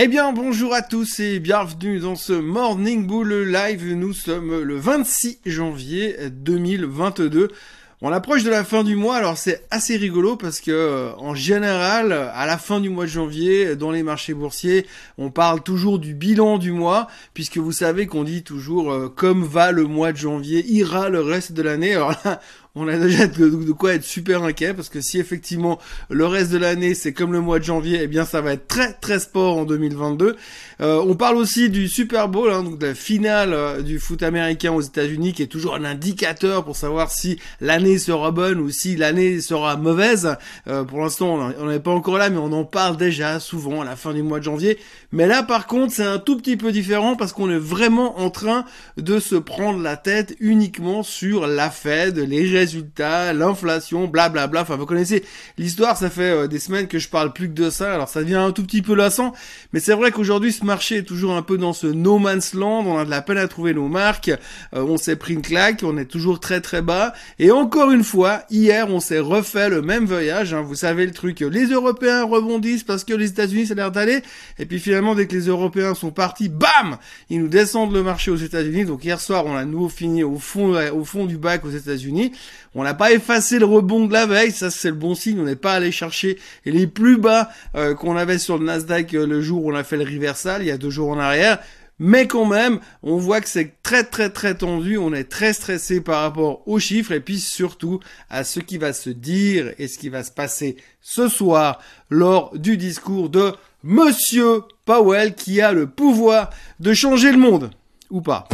Eh bien, bonjour à tous et bienvenue dans ce Morning Bull Live. Nous sommes le 26 janvier 2022. On approche de la fin du mois, alors c'est assez rigolo parce que euh, en général, à la fin du mois de janvier, dans les marchés boursiers, on parle toujours du bilan du mois, puisque vous savez qu'on dit toujours euh, comme va le mois de janvier, ira le reste de l'année. Alors là, on a déjà de, quoi être super inquiet parce que si effectivement le reste de l'année c'est comme le mois de janvier, eh bien ça va être très très sport en 2022. Euh, on parle aussi du Super Bowl, hein, donc de la finale euh, du foot américain aux États-Unis, qui est toujours un indicateur pour savoir si l'année sera bonne ou si l'année sera mauvaise. Euh, pour l'instant, on n'est pas encore là, mais on en parle déjà souvent à la fin du mois de janvier. Mais là, par contre, c'est un tout petit peu différent parce qu'on est vraiment en train de se prendre la tête uniquement sur la Fed, les résultats, l'inflation, blablabla. Enfin, vous connaissez l'histoire, ça fait euh, des semaines que je parle plus que de ça, alors ça devient un tout petit peu lassant, mais c'est vrai qu'aujourd'hui, ce marché est toujours un peu dans ce no man's land, on a de la peine à trouver nos marques, euh, on s'est pris une claque, on est toujours très très bas, et encore une fois, hier, on s'est refait le même voyage, hein. vous savez le truc, les Européens rebondissent parce que les États-Unis, ça a l'air d'aller, et puis finalement, dès que les Européens sont partis, bam, ils nous descendent le marché aux États-Unis, donc hier soir, on a nouveau fini au fond, au fond du bac aux États-Unis, on n'a pas effacé le rebond de la veille, ça c'est le bon signe. On n'est pas allé chercher les plus bas euh, qu'on avait sur le Nasdaq euh, le jour où on a fait le reversal, il y a deux jours en arrière. Mais quand même, on voit que c'est très très très tendu, on est très stressé par rapport aux chiffres et puis surtout à ce qui va se dire et ce qui va se passer ce soir lors du discours de Monsieur Powell qui a le pouvoir de changer le monde. Ou pas.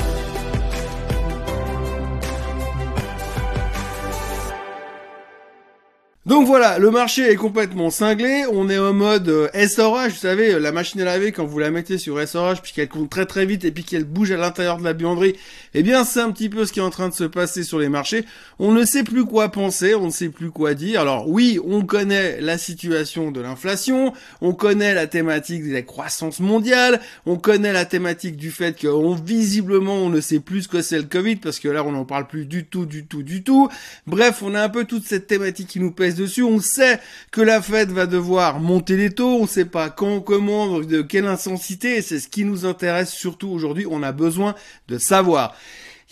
Donc voilà, le marché est complètement cinglé, on est en mode euh, vous savez, la machine à laver, quand vous la mettez sur SRH, puis qu'elle compte très très vite et puis qu'elle bouge à l'intérieur de la buanderie, eh bien c'est un petit peu ce qui est en train de se passer sur les marchés. On ne sait plus quoi penser, on ne sait plus quoi dire. Alors oui, on connaît la situation de l'inflation, on connaît la thématique de la croissance mondiale, on connaît la thématique du fait que visiblement on ne sait plus ce que c'est le Covid, parce que là on n'en parle plus du tout, du tout, du tout. Bref, on a un peu toute cette thématique qui nous pèse dessus. On sait que la Fed va devoir monter les taux. On sait pas quand, comment, de quelle intensité. C'est ce qui nous intéresse surtout aujourd'hui. On a besoin de savoir.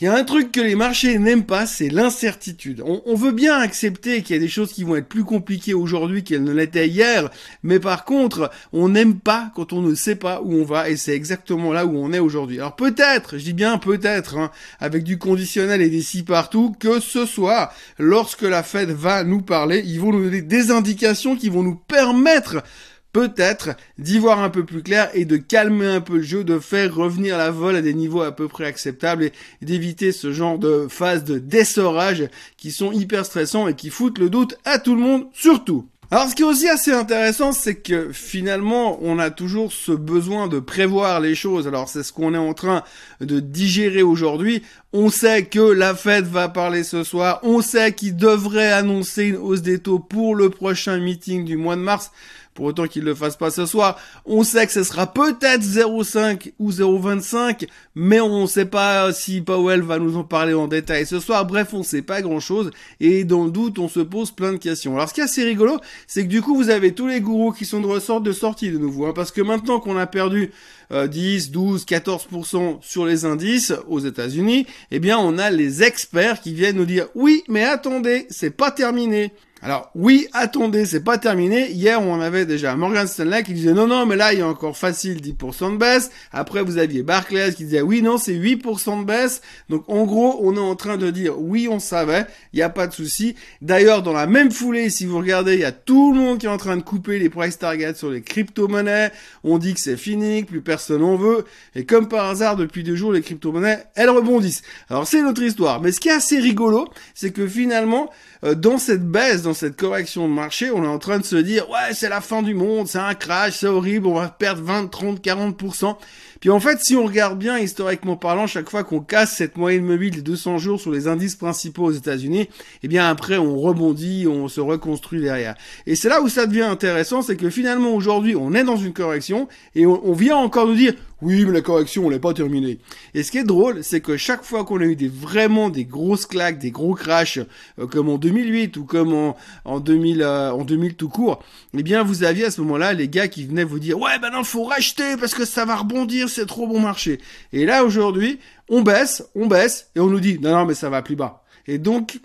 Il y a un truc que les marchés n'aiment pas, c'est l'incertitude. On, veut bien accepter qu'il y a des choses qui vont être plus compliquées aujourd'hui qu'elles ne l'étaient hier, mais par contre, on n'aime pas quand on ne sait pas où on va, et c'est exactement là où on est aujourd'hui. Alors peut-être, je dis bien peut-être, hein, avec du conditionnel et des si partout, que ce soir, lorsque la Fed va nous parler, ils vont nous donner des indications qui vont nous permettre peut-être d'y voir un peu plus clair et de calmer un peu le jeu, de faire revenir la vol à des niveaux à peu près acceptables et d'éviter ce genre de phases de dessorage qui sont hyper stressants et qui foutent le doute à tout le monde, surtout. Alors ce qui est aussi assez intéressant, c'est que finalement, on a toujours ce besoin de prévoir les choses. Alors c'est ce qu'on est en train de digérer aujourd'hui. On sait que la Fed va parler ce soir. On sait qu'il devrait annoncer une hausse des taux pour le prochain meeting du mois de mars pour autant qu'il ne le fasse pas ce soir. On sait que ce sera peut-être 0,5 ou 0,25, mais on ne sait pas si Powell va nous en parler en détail ce soir. Bref, on ne sait pas grand-chose, et dans le doute, on se pose plein de questions. Alors ce qui est assez rigolo, c'est que du coup, vous avez tous les gourous qui sont de ressort de sortie de nouveau, hein, parce que maintenant qu'on a perdu 10, 12, 14% sur les indices aux États-Unis, eh bien, on a les experts qui viennent nous dire oui, mais attendez, c'est pas terminé. Alors oui, attendez, c'est pas terminé. Hier, on avait déjà Morgan Stanley qui disait non, non, mais là, il y a encore facile 10% de baisse. Après, vous aviez Barclays qui disait oui, non, c'est 8% de baisse. Donc en gros, on est en train de dire oui, on savait, il n'y a pas de souci. D'ailleurs, dans la même foulée, si vous regardez, il y a tout le monde qui est en train de couper les price targets sur les crypto-monnaies. On dit que c'est fini, que plus personne en veut. Et comme par hasard, depuis deux jours, les crypto-monnaies, elles rebondissent. Alors c'est notre histoire. Mais ce qui est assez rigolo, c'est que finalement, dans cette baisse, dans cette correction de marché, on est en train de se dire, ouais, c'est la fin du monde, c'est un crash, c'est horrible, on va perdre 20, 30, 40%. Puis en fait, si on regarde bien, historiquement parlant, chaque fois qu'on casse cette moyenne mobile des 200 jours sur les indices principaux aux États-Unis, eh bien après, on rebondit, on se reconstruit derrière. Et c'est là où ça devient intéressant, c'est que finalement aujourd'hui, on est dans une correction et on, vient encore nous dire, Oui, mais la correction, on l'a pas terminée. Et ce qui est drôle, c'est que chaque fois qu'on a eu des vraiment des grosses claques, des gros crashs, euh, comme en 2008 ou comme en, en 2000 euh, en 2000 tout court, eh bien vous aviez à ce moment-là les gars qui venaient vous dire ouais ben non faut racheter parce que ça va rebondir, c'est trop bon marché. Et là aujourd'hui, on baisse, on baisse et on nous dit non non mais ça va plus bas. Et donc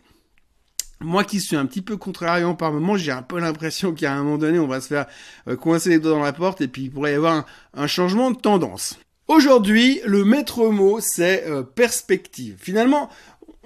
moi qui suis un petit peu contrariant par moment, j'ai un peu l'impression qu'à un moment donné, on va se faire euh, coincer les doigts dans la porte et puis il pourrait y avoir un, changement de tendance. Aujourd'hui, le maître mot, c'est euh, perspective. Finalement,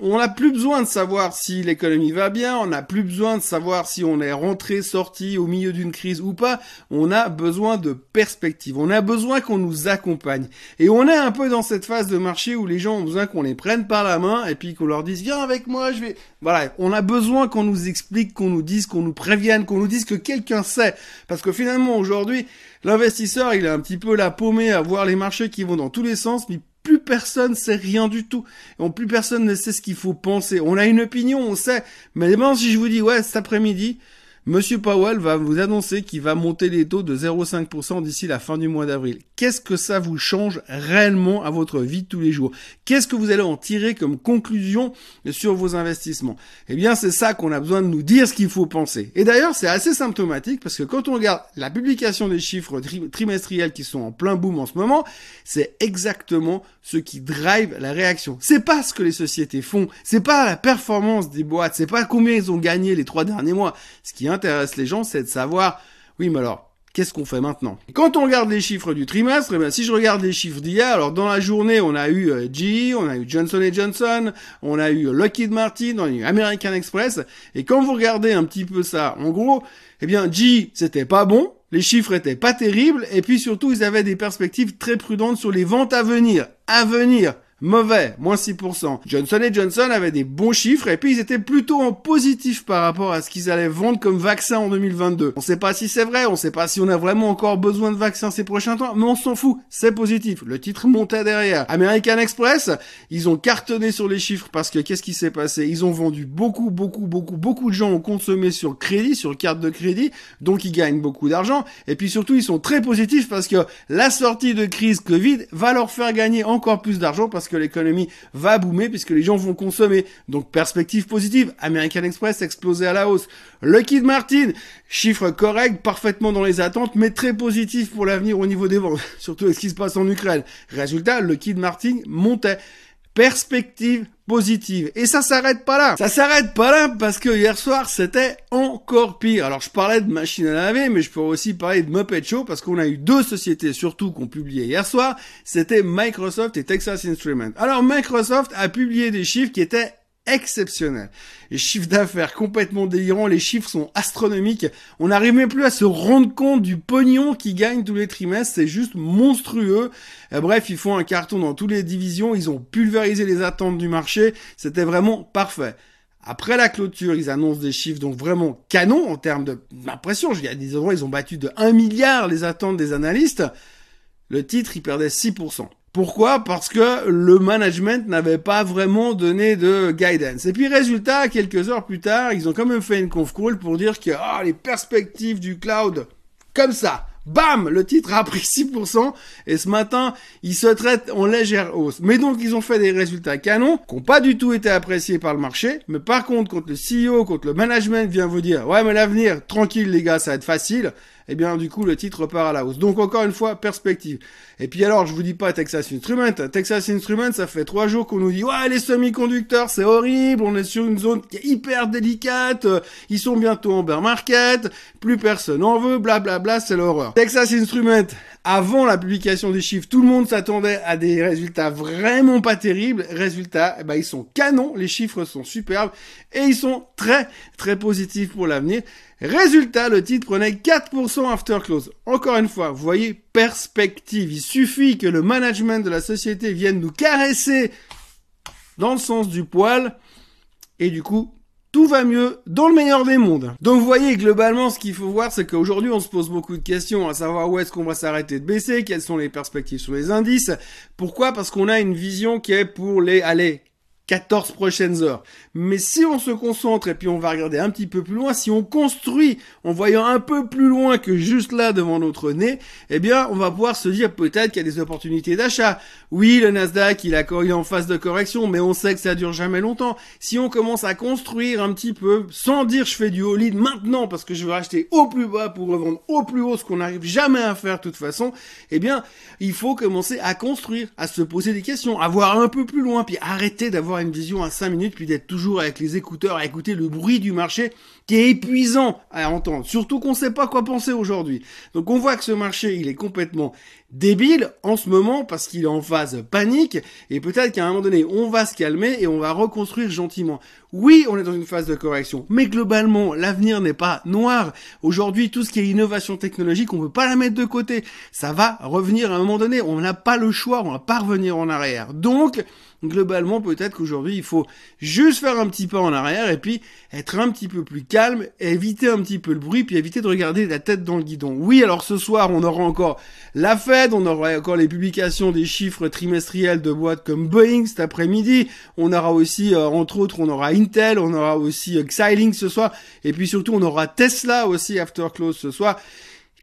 on n'a plus besoin de savoir si l'économie va bien, on n'a plus besoin de savoir si on est rentré, sorti au milieu d'une crise ou pas. On a besoin de perspective. On a besoin qu'on nous accompagne. Et on est un peu dans cette phase de marché où les gens ont besoin qu'on les prenne par la main et puis qu'on leur dise viens avec moi, je vais. Voilà, on a besoin qu'on nous explique, qu'on nous dise, qu'on nous prévienne, qu'on nous dise que quelqu'un sait. Parce que finalement aujourd'hui, l'investisseur il est un petit peu la paumé à voir les marchés qui vont dans tous les sens, mais plus personne sait rien du tout. Et plus personne ne sait ce qu'il faut penser. On a une opinion, on sait. Mais bon, si je vous dis, ouais, cet après-midi, Monsieur Powell va vous annoncer qu'il va monter les taux de 0,5% d'ici la fin du mois d'avril. Qu'est-ce que ça vous change réellement à votre vie de tous les jours? Qu'est-ce que vous allez en tirer comme conclusion sur vos investissements? Eh bien, c'est ça qu'on a besoin de nous dire ce qu'il faut penser. Et d'ailleurs, c'est assez symptomatique parce que quand on regarde la publication des chiffres trimestriels qui sont en plein boom en ce moment, c'est exactement ce qui drive la réaction. C'est pas ce que les sociétés font, c'est pas la performance des boîtes, c'est pas combien ils ont gagné les trois derniers mois. Ce qui intéresse les gens, c'est de savoir, oui, mais alors, Qu'est-ce qu'on fait maintenant? Quand on regarde les chiffres du trimestre, eh bien, si je regarde les chiffres d'hier, alors dans la journée, on a eu euh, GE, on a eu Johnson Johnson, on a eu Lockheed Martin, on a eu American Express, et quand vous regardez un petit peu ça, en gros, eh bien, GE, c'était pas bon, les chiffres étaient pas terribles, et puis surtout, ils avaient des perspectives très prudentes sur les ventes à venir. À venir mauvais, moins 6%. Johnson Johnson avait des bons chiffres et puis ils étaient plutôt en positif par rapport à ce qu'ils allaient vendre comme vaccin en 2022. On sait pas si c'est vrai, on sait pas si on a vraiment encore besoin de vaccins ces prochains temps, mais on s'en fout, c'est positif. Le titre montait derrière. American Express, ils ont cartonné sur les chiffres parce que qu'est-ce qui s'est passé? Ils ont vendu beaucoup, beaucoup, beaucoup, beaucoup de gens ont consommé sur crédit, sur carte de crédit, donc ils gagnent beaucoup d'argent. Et puis surtout, ils sont très positifs parce que la sortie de crise Covid va leur faire gagner encore plus d'argent parce que que l'économie va boomer puisque les gens vont consommer. Donc perspective positive. American Express explosé à la hausse. Lockheed Martin, chiffre correct, parfaitement dans les attentes, mais très positif pour l'avenir au niveau des ventes. Surtout avec ce qui se passe en Ukraine. Résultat, Lockheed Martin montait perspective positive. Et ça s'arrête pas là. Ça s'arrête pas là parce que hier soir, c'était encore pire. Alors, je parlais de machine à laver, mais je pourrais aussi parler de Muppet Show parce qu'on a eu deux sociétés surtout qui ont publié hier soir. C'était Microsoft et Texas Instruments. Alors, Microsoft a publié des chiffres qui étaient exceptionnel. Les chiffres d'affaires complètement délirants, les chiffres sont astronomiques. On n'arrive même plus à se rendre compte du pognon qu'ils gagnent tous les trimestres, c'est juste monstrueux. Euh, bref, ils font un carton dans toutes les divisions, ils ont pulvérisé les attentes du marché, c'était vraiment parfait. Après la clôture, ils annoncent des chiffres donc vraiment canons en termes d'impression. Il y a ils ont battu de 1 milliard les attentes des analystes. Le titre, il perdait 6%. Pourquoi? Parce que le management n'avait pas vraiment donné de guidance. Et puis résultat, quelques heures plus tard, ils ont quand même fait une conf call pour dire que ah, les perspectives du cloud, comme ça, bam, le titre a pris 6%, et ce matin, il se traite en légère hausse. Mais donc, ils ont fait des résultats canons, qui n'ont pas du tout été appréciés par le marché, mais par contre, quand le CEO, quand le management vient vous dire, ouais, mais l'avenir, tranquille les gars, ça va être facile, eh bien du coup le titre repart à la hausse. Donc encore une fois, perspective. Et puis alors, je vous dis pas Texas Instruments. Texas Instruments, ça fait trois jours qu'on nous dit ouais les semi-conducteurs c'est horrible, on est sur une zone qui est hyper délicate, ils sont bientôt en bear market, plus personne en veut, blablabla, bla, bla, c'est l'horreur. Texas Instruments, avant la publication des chiffres, tout le monde s'attendait à des résultats vraiment pas terribles. Résultats, eh ben, ils sont canons, les chiffres sont superbes et ils sont très très positifs pour l'avenir. Résultat, le titre prenait 4% after close. Encore une fois, vous voyez, perspective. Il suffit que le management de la société vienne nous caresser dans le sens du poil et du coup, tout va mieux dans le meilleur des mondes. Donc vous voyez, globalement, ce qu'il faut voir, c'est qu'aujourd'hui, on se pose beaucoup de questions, à savoir où est-ce qu'on va s'arrêter de baisser, quelles sont les perspectives sur les indices. Pourquoi? Parce qu'on a une vision qui est pour les, allez, 14 prochaines heures. Mais si on se concentre et puis on va regarder un petit peu plus loin, si on construit en voyant un peu plus loin que juste là devant notre nez, eh bien, on va pouvoir se dire peut-être qu'il y a des opportunités d'achat. Oui, le Nasdaq, il, est en phase de correction, mais on sait que ça dure jamais longtemps. Si on commence à construire un petit peu, sans dire je fais du all-in maintenant parce que je veux acheter au plus bas pour revendre au plus haut, ce qu'on n'arrive jamais à faire de toute façon, eh bien, il faut commencer à construire, à se poser des questions, à voir un peu plus loin, puis arrêter d'avoir une vision à 5 minutes, puis d'être toujours avec les écouteurs à écouter le bruit du marché qui est épuisant à entendre. Surtout qu'on ne sait pas quoi penser aujourd'hui. Donc on voit que ce marché, il est complètement débile en ce moment parce qu'il est en phase panique et peut-être qu'à un moment donné, on va se calmer et on va reconstruire gentiment. Oui, on est dans une phase de correction, mais globalement, l'avenir n'est pas noir. Aujourd'hui, tout ce qui est innovation technologique, on peut pas la mettre de côté. Ça va revenir à un moment donné. On n'a pas le choix, on va pas revenir en arrière. Donc, globalement, peut-être qu'aujourd'hui, il faut juste faire un petit pas en arrière et puis être un petit peu plus calme, éviter un petit peu le bruit, puis éviter de regarder la tête dans le guidon. Oui, alors ce soir, on aura encore la On aura encore les publications des chiffres trimestriels de boîtes comme Boeing cet après-midi, on aura aussi, euh, entre autres, on aura Intel, on aura aussi euh, Xilinx ce soir, et puis surtout, on aura Tesla aussi after close ce soir,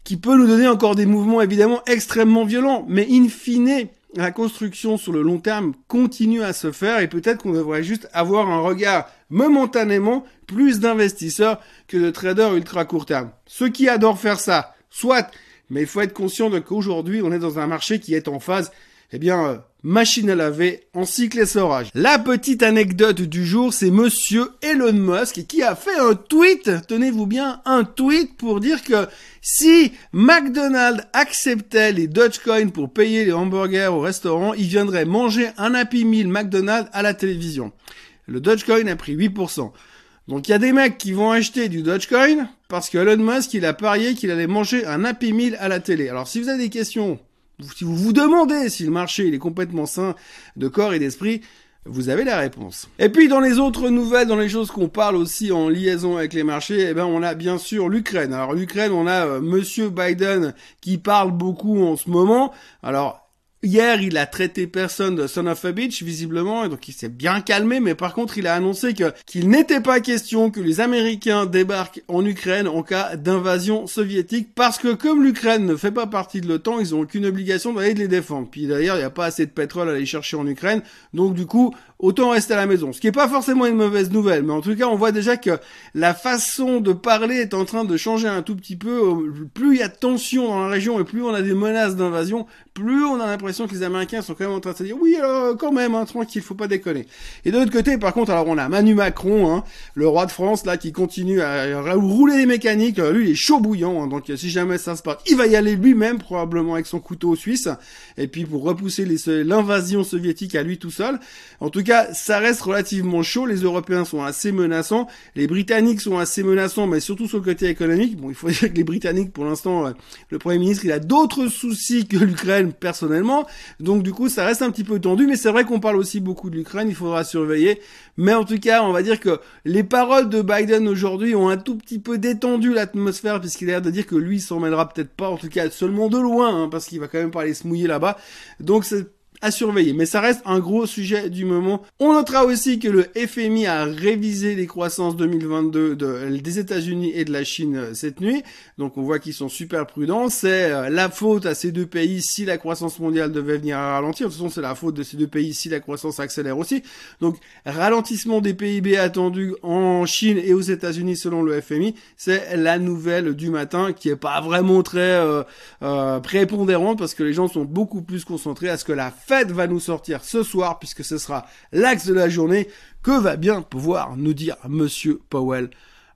qui peut nous donner encore des mouvements évidemment extrêmement violents, mais in fine, la construction sur le long terme continue à se faire et peut-être qu'on devrait juste avoir un regard momentanément plus d'investisseurs que de traders ultra court terme. Ceux qui adorent faire ça, soit, mais il faut être conscient de qu'aujourd'hui on est dans un marché qui est en phase, eh bien, euh, machine à laver en cycle essorage. La petite anecdote du jour, c'est monsieur Elon Musk qui a fait un tweet, tenez-vous bien, un tweet pour dire que si McDonald's acceptait les Dogecoin pour payer les hamburgers au restaurant, il viendrait manger un Happy Meal McDonald's à la télévision. Le Dogecoin a pris 8%. Donc il y a des mecs qui vont acheter du Dogecoin parce que Elon Musk il a parié qu'il allait manger un Happy Meal à la télé. Alors si vous avez des questions si vous vous demandez si le marché il est complètement sain de corps et d'esprit, vous avez la réponse. Et puis dans les autres nouvelles, dans les choses qu'on parle aussi en liaison avec les marchés, eh ben on a bien sûr l'Ukraine. Alors l'Ukraine, on a euh, Monsieur Biden qui parle beaucoup en ce moment. Alors Hier, il a traité personne de son of a bitch, visiblement, et donc il s'est bien calmé, mais par contre, il a annoncé que qu'il n'était pas question que les Américains débarquent en Ukraine en cas d'invasion soviétique, parce que comme l'Ukraine ne fait pas partie de l'OTAN, ils ont aucune obligation d'aller les défendre. Puis d'ailleurs, il n'y a pas assez de pétrole à aller chercher en Ukraine, donc du coup, autant rester à la maison. Ce qui n'est pas forcément une mauvaise nouvelle, mais en tout cas, on voit déjà que la façon de parler est en train de changer un tout petit peu. Plus il y a de tension dans la région et plus on a des menaces d'invasion, plus on a l'impression que les Américains sont quand même en train de se dire oui, alors quand même, hein, tranquille, faut pas déconner. Et de l'autre côté, par contre, alors on a Manu Macron, hein, le roi de France, là, qui continue à rouler les mécaniques. Lui, il est chaud bouillant, hein, donc si jamais ça se passe, il va y aller lui-même, probablement avec son couteau suisse, et puis pour repousser l'invasion soviétique à lui tout seul. En tout cas, ça reste relativement chaud. Les Européens sont assez menaçants, les Britanniques sont assez menaçants, mais surtout sur le côté économique. Bon, il faut dire que les Britanniques, pour l'instant, euh, le Premier ministre, il a d'autres soucis que l'Ukraine personnellement. Donc du coup, ça reste un petit peu tendu, mais c'est vrai qu'on parle aussi beaucoup de l'Ukraine, il faudra surveiller. Mais en tout cas, on va dire que les paroles de Biden aujourd'hui ont un tout petit peu détendu l'atmosphère, puisqu'il a l'air de dire que lui, s'en mêlera peut-être pas, en tout cas seulement de loin, hein, parce qu'il va quand même pas aller se mouiller là-bas. Donc c'est à surveiller. Mais ça reste un gros sujet du moment. On notera aussi que le FMI a révisé les croissances 2022 des États-Unis et de la Chine euh, cette nuit. Donc on voit qu'ils sont super prudents. C'est euh, la faute à ces deux pays si la croissance mondiale devait venir à ralentir. De toute façon, c'est la faute de ces deux pays si la croissance accélère aussi. Donc ralentissement des PIB attendus en Chine et aux États-Unis selon le FMI, c'est la nouvelle du matin qui est pas vraiment très euh, euh prépondérante parce que les gens sont beaucoup plus concentrés à ce que la Fed va nous sortir ce soir, puisque ce sera l'axe de la journée, que va bien pouvoir nous dire Monsieur Powell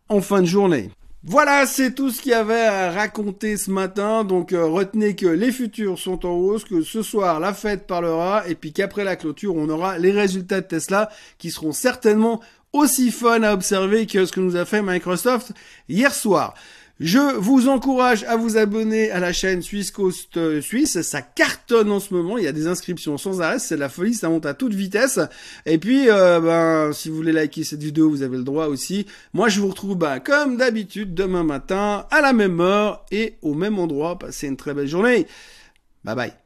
en fin de journée. Voilà, c'est tout ce qu'il y avait à raconter ce matin. Donc euh, retenez que les futurs sont en hausse, que ce soir la Fed parlera, et puis qu'après la clôture, on aura les résultats de Tesla qui seront certainement aussi fun à observer que ce que nous a fait Microsoft hier soir. Je vous encourage à vous abonner à la chaîne Suisse Coast euh, Suisse. Ça cartonne en ce moment. Il y a des inscriptions sans arrêt. C'est la folie. Ça monte à toute vitesse. Et puis, euh, ben, si vous voulez liker cette vidéo, vous avez le droit aussi. Moi, je vous retrouve, ben, comme d'habitude, demain matin, à la même heure et au même endroit. Passez une très belle journée. Bye bye.